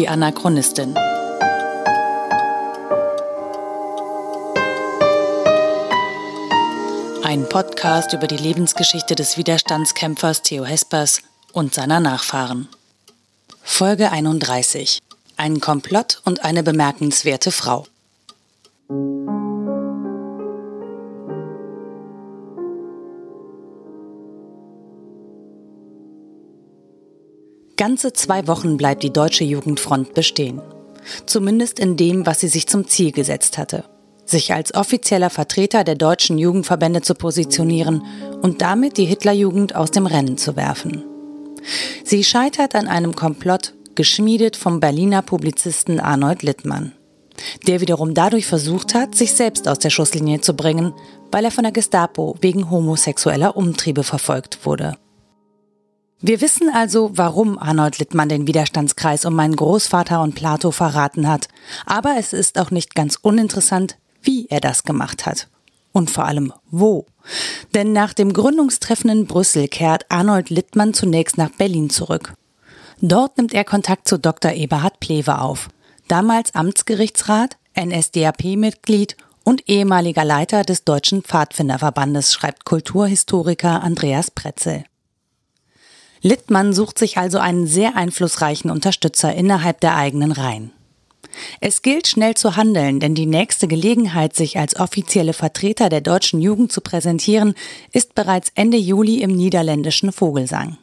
Die Anachronistin. Ein Podcast über die Lebensgeschichte des Widerstandskämpfers Theo Hespers und seiner Nachfahren. Folge 31. Ein Komplott und eine bemerkenswerte Frau. Ganze zwei Wochen bleibt die Deutsche Jugendfront bestehen. Zumindest in dem, was sie sich zum Ziel gesetzt hatte. Sich als offizieller Vertreter der deutschen Jugendverbände zu positionieren und damit die Hitlerjugend aus dem Rennen zu werfen. Sie scheitert an einem Komplott, geschmiedet vom Berliner Publizisten Arnold Littmann, der wiederum dadurch versucht hat, sich selbst aus der Schusslinie zu bringen, weil er von der Gestapo wegen homosexueller Umtriebe verfolgt wurde. Wir wissen also, warum Arnold Littmann den Widerstandskreis um meinen Großvater und Plato verraten hat. Aber es ist auch nicht ganz uninteressant, wie er das gemacht hat. Und vor allem wo. Denn nach dem Gründungstreffen in Brüssel kehrt Arnold Littmann zunächst nach Berlin zurück. Dort nimmt er Kontakt zu Dr. Eberhard Plewe auf, damals Amtsgerichtsrat, NSDAP-Mitglied und ehemaliger Leiter des Deutschen Pfadfinderverbandes, schreibt Kulturhistoriker Andreas Pretzel. Littmann sucht sich also einen sehr einflussreichen Unterstützer innerhalb der eigenen Reihen. Es gilt schnell zu handeln, denn die nächste Gelegenheit, sich als offizielle Vertreter der deutschen Jugend zu präsentieren, ist bereits Ende Juli im niederländischen Vogelsang.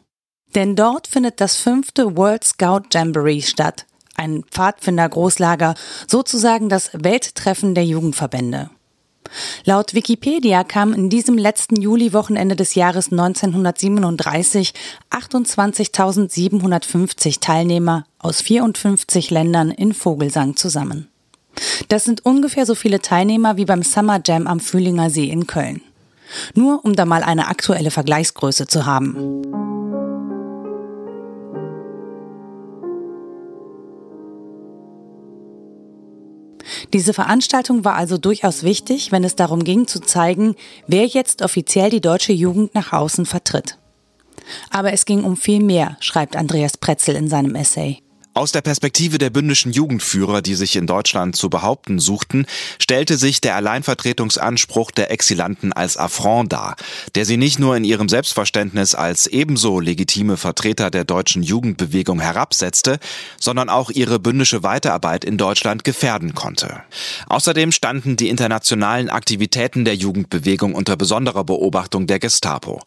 Denn dort findet das fünfte World Scout Jamboree statt, ein Pfadfinder-Großlager, sozusagen das Welttreffen der Jugendverbände. Laut Wikipedia kamen in diesem letzten Juli-Wochenende des Jahres 1937 28.750 Teilnehmer aus 54 Ländern in Vogelsang zusammen. Das sind ungefähr so viele Teilnehmer wie beim Summer Jam am Fühlinger See in Köln. Nur um da mal eine aktuelle Vergleichsgröße zu haben. Diese Veranstaltung war also durchaus wichtig, wenn es darum ging zu zeigen, wer jetzt offiziell die deutsche Jugend nach außen vertritt. Aber es ging um viel mehr, schreibt Andreas Pretzel in seinem Essay. Aus der Perspektive der bündischen Jugendführer, die sich in Deutschland zu behaupten suchten, stellte sich der Alleinvertretungsanspruch der Exilanten als Affront dar, der sie nicht nur in ihrem Selbstverständnis als ebenso legitime Vertreter der deutschen Jugendbewegung herabsetzte, sondern auch ihre bündische Weiterarbeit in Deutschland gefährden konnte. Außerdem standen die internationalen Aktivitäten der Jugendbewegung unter besonderer Beobachtung der Gestapo.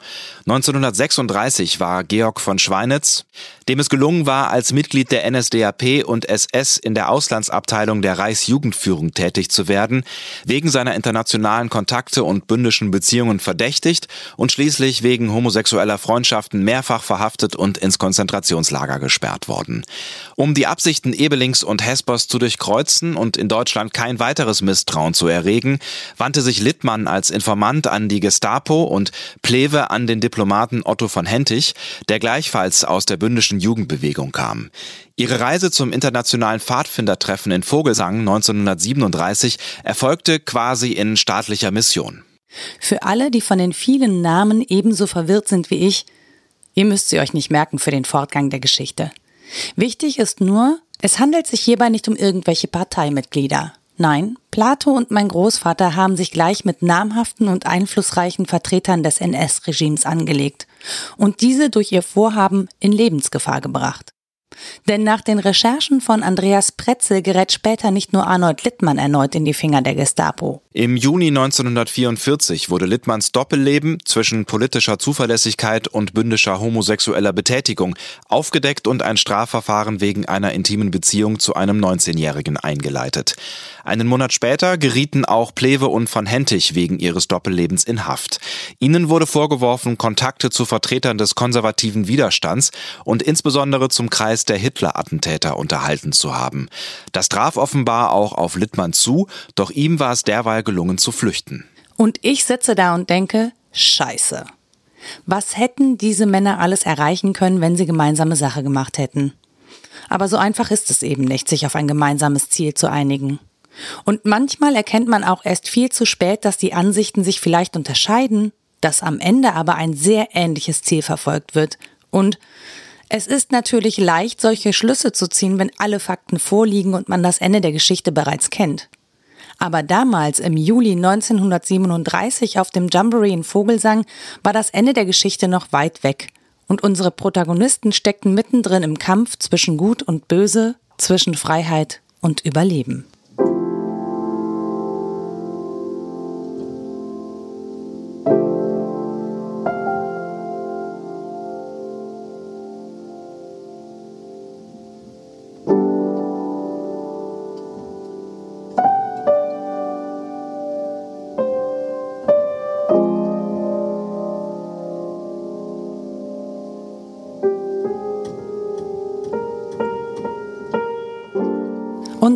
1936 war Georg von Schweinitz, dem es gelungen war, als Mitglied der NSDAP und SS in der Auslandsabteilung der Reichsjugendführung tätig zu werden, wegen seiner internationalen Kontakte und bündischen Beziehungen verdächtigt und schließlich wegen homosexueller Freundschaften mehrfach verhaftet und ins Konzentrationslager gesperrt worden. Um die Absichten Ebelings und Hespers zu durchkreuzen und in Deutschland kein weiteres Misstrauen zu erregen, wandte sich Littmann als Informant an die Gestapo und Plewe an den Diplomaten Otto von Hentig, der gleichfalls aus der bündischen Jugendbewegung kam. Ihre Reise zum internationalen Pfadfindertreffen in Vogelsang 1937 erfolgte quasi in staatlicher Mission. Für alle, die von den vielen Namen ebenso verwirrt sind wie ich, ihr müsst sie euch nicht merken für den Fortgang der Geschichte. Wichtig ist nur, es handelt sich hierbei nicht um irgendwelche Parteimitglieder. Nein, Plato und mein Großvater haben sich gleich mit namhaften und einflussreichen Vertretern des NS-Regimes angelegt und diese durch ihr Vorhaben in Lebensgefahr gebracht. Denn nach den Recherchen von Andreas Pretzel gerät später nicht nur Arnold Littmann erneut in die Finger der Gestapo. Im Juni 1944 wurde Littmanns Doppelleben zwischen politischer Zuverlässigkeit und bündischer homosexueller Betätigung aufgedeckt und ein Strafverfahren wegen einer intimen Beziehung zu einem 19-Jährigen eingeleitet. Einen Monat später gerieten auch Plewe und van Hentig wegen ihres Doppellebens in Haft. Ihnen wurde vorgeworfen, Kontakte zu Vertretern des konservativen Widerstands und insbesondere zum Kreis der Hitler-Attentäter unterhalten zu haben. Das traf offenbar auch auf Littmann zu, doch ihm war es derweil gelungen zu flüchten. Und ich sitze da und denke, scheiße. Was hätten diese Männer alles erreichen können, wenn sie gemeinsame Sache gemacht hätten? Aber so einfach ist es eben nicht, sich auf ein gemeinsames Ziel zu einigen. Und manchmal erkennt man auch erst viel zu spät, dass die Ansichten sich vielleicht unterscheiden, dass am Ende aber ein sehr ähnliches Ziel verfolgt wird und Es ist natürlich leicht, solche Schlüsse zu ziehen, wenn alle Fakten vorliegen und man das Ende der Geschichte bereits kennt. Aber damals, im Juli 1937 auf dem Jamboree in Vogelsang, war das Ende der Geschichte noch weit weg. Und unsere Protagonisten steckten mittendrin im Kampf zwischen Gut und Böse, zwischen Freiheit und Überleben.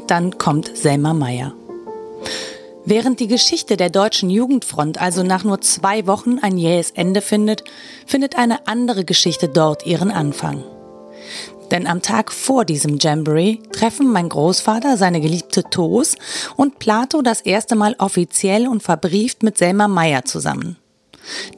Dann kommt Selma Meyer. Während die Geschichte der deutschen Jugendfront also nach nur zwei Wochen ein jähes Ende findet, findet eine andere Geschichte dort ihren Anfang. Denn am Tag vor diesem Jamboree treffen mein Großvater, seine geliebte Toos und Plato das erste Mal offiziell und verbrieft mit Selma Meyer zusammen.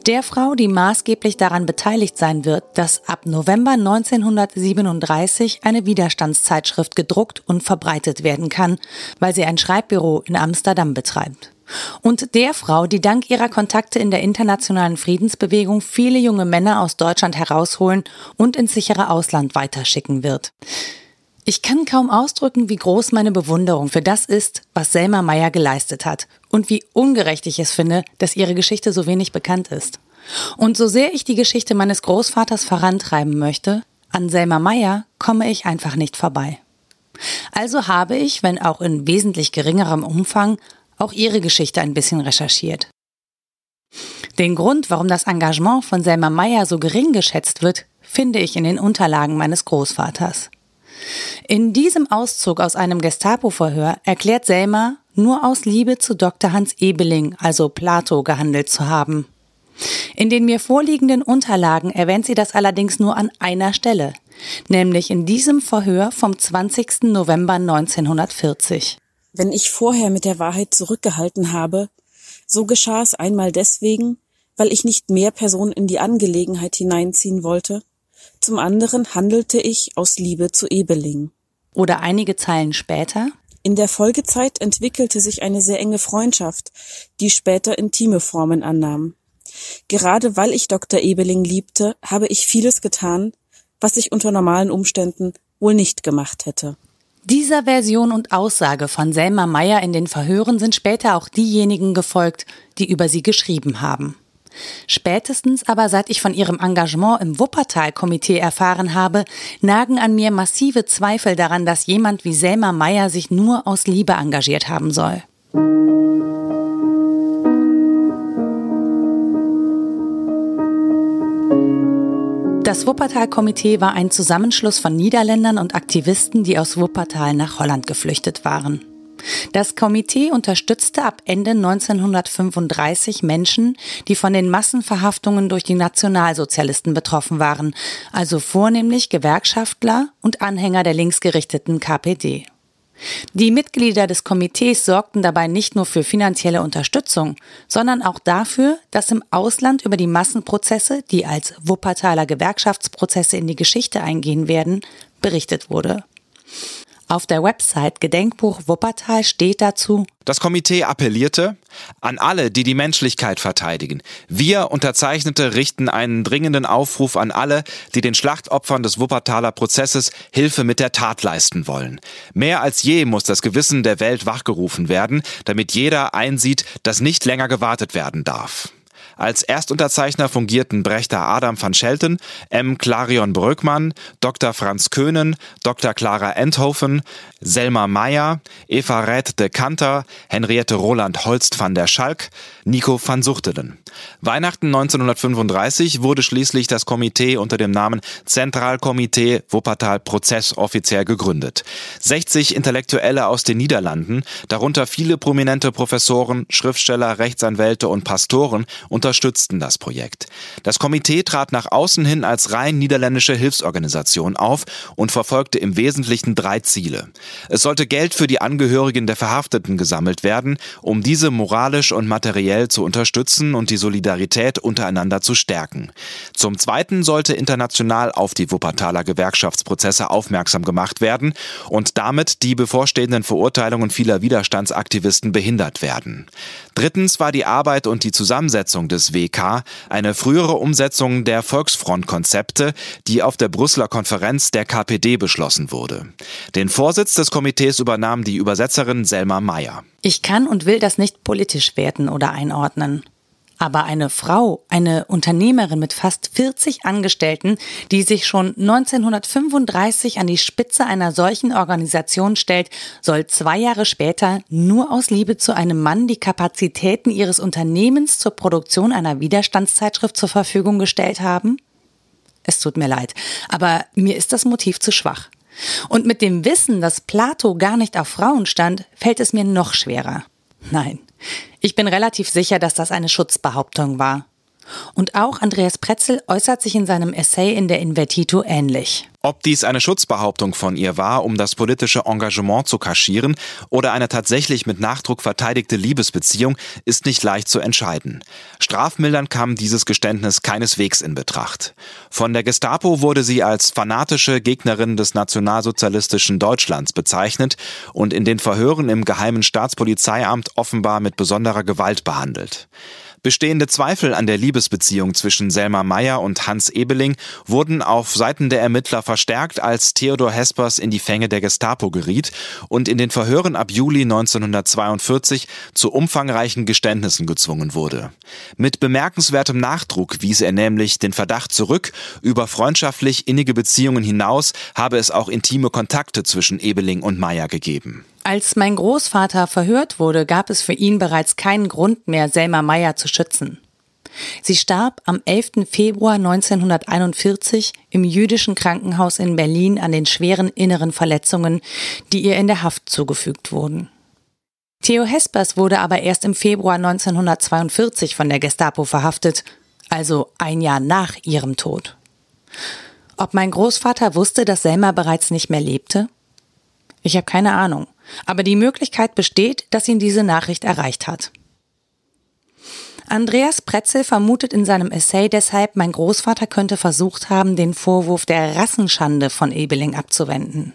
Der Frau, die maßgeblich daran beteiligt sein wird, dass ab November 1937 eine Widerstandszeitschrift gedruckt und verbreitet werden kann, weil sie ein Schreibbüro in Amsterdam betreibt. Und der Frau, die dank ihrer Kontakte in der internationalen Friedensbewegung viele junge Männer aus Deutschland herausholen und ins sichere Ausland weiterschicken wird. Ich kann kaum ausdrücken, wie groß meine Bewunderung für das ist, was Selma Meyer geleistet hat und wie ungerecht ich es finde, dass ihre Geschichte so wenig bekannt ist. Und so sehr ich die Geschichte meines Großvaters vorantreiben möchte, an Selma Meyer komme ich einfach nicht vorbei. Also habe ich, wenn auch in wesentlich geringerem Umfang, auch ihre Geschichte ein bisschen recherchiert. Den Grund, warum das Engagement von Selma Meyer so gering geschätzt wird, finde ich in den Unterlagen meines Großvaters. In diesem Auszug aus einem Gestapo-Verhör erklärt Selma, nur aus Liebe zu Dr. Hans Ebeling, also Plato, gehandelt zu haben. In den mir vorliegenden Unterlagen erwähnt sie das allerdings nur an einer Stelle, nämlich in diesem Verhör vom 20. November 1940. Wenn ich vorher mit der Wahrheit zurückgehalten habe, so geschah es einmal deswegen, weil ich nicht mehr Personen in die Angelegenheit hineinziehen wollte, zum anderen handelte ich aus Liebe zu Ebeling. Oder einige Zeilen später? In der Folgezeit entwickelte sich eine sehr enge Freundschaft, die später intime Formen annahm. Gerade weil ich Dr. Ebeling liebte, habe ich vieles getan, was ich unter normalen Umständen wohl nicht gemacht hätte. Dieser Version und Aussage von Selma Meyer in den Verhören sind später auch diejenigen gefolgt, die über sie geschrieben haben. Spätestens aber seit ich von ihrem Engagement im Wuppertal-Komitee erfahren habe, nagen an mir massive Zweifel daran, dass jemand wie Selma Meyer sich nur aus Liebe engagiert haben soll. Das Wuppertal-Komitee war ein Zusammenschluss von Niederländern und Aktivisten, die aus Wuppertal nach Holland geflüchtet waren. Das Komitee unterstützte ab Ende 1935 Menschen, die von den Massenverhaftungen durch die Nationalsozialisten betroffen waren, also vornehmlich Gewerkschaftler und Anhänger der linksgerichteten KPD. Die Mitglieder des Komitees sorgten dabei nicht nur für finanzielle Unterstützung, sondern auch dafür, dass im Ausland über die Massenprozesse, die als Wuppertaler Gewerkschaftsprozesse in die Geschichte eingehen werden, berichtet wurde. Auf der Website Gedenkbuch Wuppertal steht dazu, das Komitee appellierte an alle, die die Menschlichkeit verteidigen. Wir Unterzeichnete richten einen dringenden Aufruf an alle, die den Schlachtopfern des Wuppertaler Prozesses Hilfe mit der Tat leisten wollen. Mehr als je muss das Gewissen der Welt wachgerufen werden, damit jeder einsieht, dass nicht länger gewartet werden darf. Als Erstunterzeichner fungierten Brechter Adam van Schelten, M. Clarion Bröckmann, Dr. Franz Köhnen, Dr. Clara Enthofen, Selma Meyer, Eva Räth de Kanter, Henriette Roland Holst van der Schalk, Nico van Suchtelen. Weihnachten 1935 wurde schließlich das Komitee unter dem Namen Zentralkomitee Wuppertal Prozess offiziell gegründet. 60 Intellektuelle aus den Niederlanden, darunter viele prominente Professoren, Schriftsteller, Rechtsanwälte und Pastoren, unterstützten das Projekt. Das Komitee trat nach außen hin als rein niederländische Hilfsorganisation auf und verfolgte im Wesentlichen drei Ziele. Es sollte Geld für die Angehörigen der Verhafteten gesammelt werden, um diese moralisch und materiell zu unterstützen und die Solidarität untereinander zu stärken. Zum Zweiten sollte international auf die Wuppertaler Gewerkschaftsprozesse aufmerksam gemacht werden und damit die bevorstehenden Verurteilungen vieler Widerstandsaktivisten behindert werden. Drittens war die Arbeit und die Zusammensetzung des WK eine frühere Umsetzung der Volksfrontkonzepte, die auf der Brüsseler Konferenz der KPD beschlossen wurde. Den Vorsitz des Komitees übernahm die Übersetzerin Selma Meyer. Ich kann und will das nicht politisch werten oder einordnen. Aber eine Frau, eine Unternehmerin mit fast 40 Angestellten, die sich schon 1935 an die Spitze einer solchen Organisation stellt, soll zwei Jahre später nur aus Liebe zu einem Mann die Kapazitäten ihres Unternehmens zur Produktion einer Widerstandszeitschrift zur Verfügung gestellt haben? Es tut mir leid, aber mir ist das Motiv zu schwach. Und mit dem Wissen, dass Plato gar nicht auf Frauen stand, fällt es mir noch schwerer. Nein, ich bin relativ sicher, dass das eine Schutzbehauptung war. Und auch Andreas Pretzel äußert sich in seinem Essay in der Invertito ähnlich. Ob dies eine Schutzbehauptung von ihr war, um das politische Engagement zu kaschieren, oder eine tatsächlich mit Nachdruck verteidigte Liebesbeziehung, ist nicht leicht zu entscheiden. Strafmildern kam dieses Geständnis keineswegs in Betracht. Von der Gestapo wurde sie als fanatische Gegnerin des nationalsozialistischen Deutschlands bezeichnet und in den Verhören im Geheimen Staatspolizeiamt offenbar mit besonderer Gewalt behandelt. Bestehende Zweifel an der Liebesbeziehung zwischen Selma Meyer und Hans Ebeling wurden auf Seiten der Ermittler verstärkt, als Theodor Hespers in die Fänge der Gestapo geriet und in den Verhören ab Juli 1942 zu umfangreichen Geständnissen gezwungen wurde. Mit bemerkenswertem Nachdruck wies er nämlich den Verdacht zurück, über freundschaftlich innige Beziehungen hinaus habe es auch intime Kontakte zwischen Ebeling und Meyer gegeben. Als mein Großvater verhört wurde, gab es für ihn bereits keinen Grund mehr, Selma Meyer zu schützen. Sie starb am 11. Februar 1941 im jüdischen Krankenhaus in Berlin an den schweren inneren Verletzungen, die ihr in der Haft zugefügt wurden. Theo Hespers wurde aber erst im Februar 1942 von der Gestapo verhaftet, also ein Jahr nach ihrem Tod. Ob mein Großvater wusste, dass Selma bereits nicht mehr lebte? Ich habe keine Ahnung. Aber die Möglichkeit besteht, dass ihn diese Nachricht erreicht hat. Andreas Pretzel vermutet in seinem Essay deshalb, mein Großvater könnte versucht haben, den Vorwurf der Rassenschande von Ebeling abzuwenden.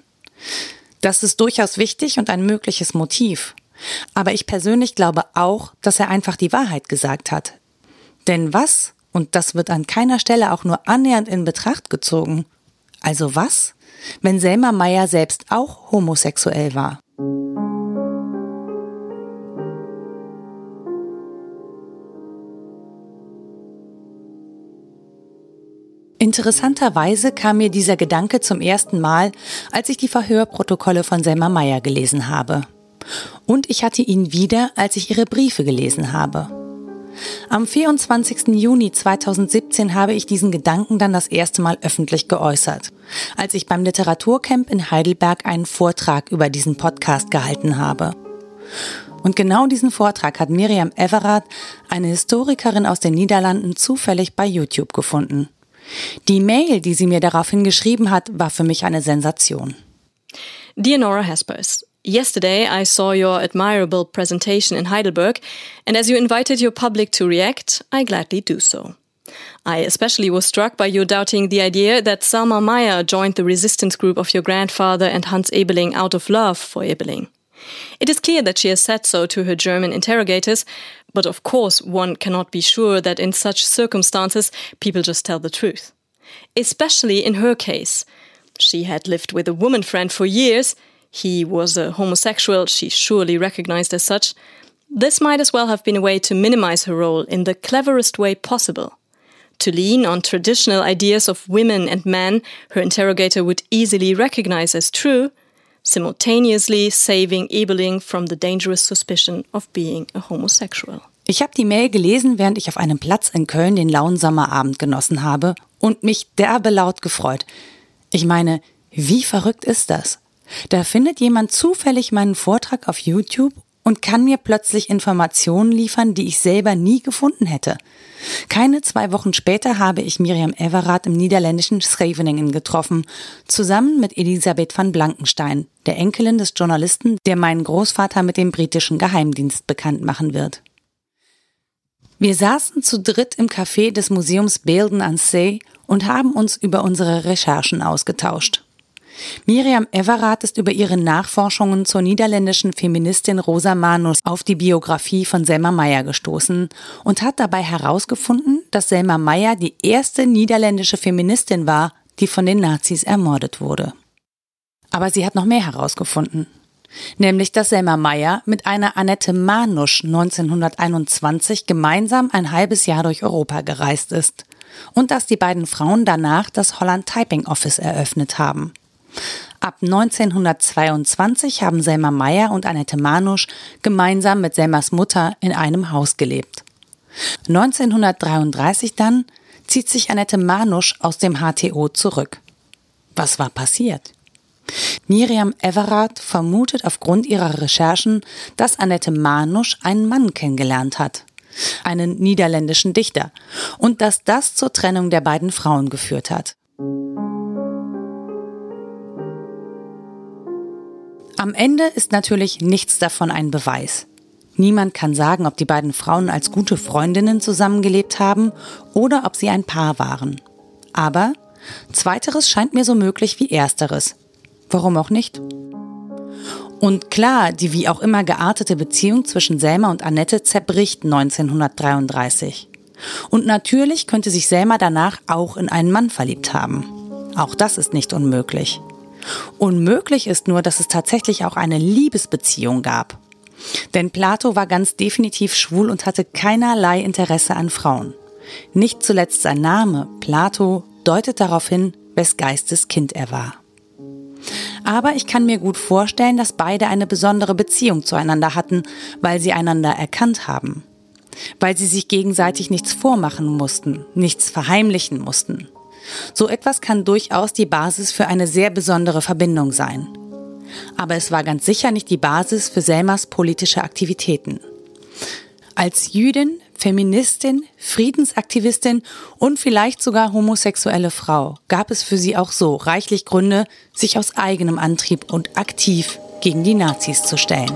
Das ist durchaus wichtig und ein mögliches Motiv. Aber ich persönlich glaube auch, dass er einfach die Wahrheit gesagt hat. Denn was, und das wird an keiner Stelle auch nur annähernd in Betracht gezogen, also was, wenn Selma Meyer selbst auch homosexuell war? Interessanterweise kam mir dieser Gedanke zum ersten Mal, als ich die Verhörprotokolle von Selma Meyer gelesen habe. Und ich hatte ihn wieder, als ich ihre Briefe gelesen habe. Am 24. Juni 2017 habe ich diesen Gedanken dann das erste Mal öffentlich geäußert, als ich beim Literaturcamp in Heidelberg einen Vortrag über diesen Podcast gehalten habe. Und genau diesen Vortrag hat Miriam Everath, eine Historikerin aus den Niederlanden, zufällig bei YouTube gefunden. Die Mail, die sie mir daraufhin geschrieben hat, war für mich eine Sensation. Dear Nora Hespers, Yesterday, I saw your admirable presentation in Heidelberg, and as you invited your public to react, I gladly do so. I especially was struck by your doubting the idea that Salma Meyer joined the resistance group of your grandfather and Hans Ebeling out of love for Ebeling. It is clear that she has said so to her German interrogators, but of course one cannot be sure that in such circumstances people just tell the truth. Especially in her case. She had lived with a woman friend for years, he was a homosexual, she surely recognized as such, this might as well have been a way to minimize her role in the cleverest way possible. To lean on traditional ideas of women and men her interrogator would easily recognize as true, simultaneously saving Ebeling from the dangerous suspicion of being a homosexual. Ich habe die Mail gelesen, während ich auf einem Platz in Köln den lauen Sommerabend genossen habe und mich derbe laut gefreut. Ich meine, wie verrückt ist das? Da findet jemand zufällig meinen Vortrag auf YouTube und kann mir plötzlich Informationen liefern, die ich selber nie gefunden hätte. Keine zwei Wochen später habe ich Miriam Everath im niederländischen Scheveningen getroffen, zusammen mit Elisabeth van Blankenstein, der Enkelin des Journalisten, der meinen Großvater mit dem britischen Geheimdienst bekannt machen wird. Wir saßen zu dritt im Café des Museums Belden an See und haben uns über unsere Recherchen ausgetauscht. Miriam Everath ist über ihre Nachforschungen zur niederländischen Feministin Rosa Manus auf die Biografie von Selma Meyer gestoßen und hat dabei herausgefunden, dass Selma Meyer die erste niederländische Feministin war, die von den Nazis ermordet wurde. Aber sie hat noch mehr herausgefunden. Nämlich, dass Selma Meyer mit einer Annette Manusch 1921 gemeinsam ein halbes Jahr durch Europa gereist ist und dass die beiden Frauen danach das Holland Typing Office eröffnet haben. Ab 1922 haben Selma Meyer und Annette Manusch gemeinsam mit Selmas Mutter in einem Haus gelebt. 1933 dann zieht sich Annette Manusch aus dem HTO zurück. Was war passiert? Miriam Everath vermutet aufgrund ihrer Recherchen, dass Annette Manusch einen Mann kennengelernt hat, einen niederländischen Dichter, und dass das zur Trennung der beiden Frauen geführt hat. Am Ende ist natürlich nichts davon ein Beweis. Niemand kann sagen, ob die beiden Frauen als gute Freundinnen zusammengelebt haben oder ob sie ein Paar waren. Aber zweiteres scheint mir so möglich wie ersteres. Warum auch nicht? Und klar, die wie auch immer geartete Beziehung zwischen Selma und Annette zerbricht 1933. Und natürlich könnte sich Selma danach auch in einen Mann verliebt haben. Auch das ist nicht unmöglich. Unmöglich ist nur, dass es tatsächlich auch eine Liebesbeziehung gab. Denn Plato war ganz definitiv schwul und hatte keinerlei Interesse an Frauen. Nicht zuletzt sein Name, Plato, deutet darauf hin, wes Geistes Kind er war. Aber ich kann mir gut vorstellen, dass beide eine besondere Beziehung zueinander hatten, weil sie einander erkannt haben. Weil sie sich gegenseitig nichts vormachen mussten, nichts verheimlichen mussten. So etwas kann durchaus die Basis für eine sehr besondere Verbindung sein. Aber es war ganz sicher nicht die Basis für Selmas politische Aktivitäten. Als Jüdin, Feministin, Friedensaktivistin und vielleicht sogar homosexuelle Frau gab es für sie auch so reichlich Gründe, sich aus eigenem Antrieb und aktiv gegen die Nazis zu stellen.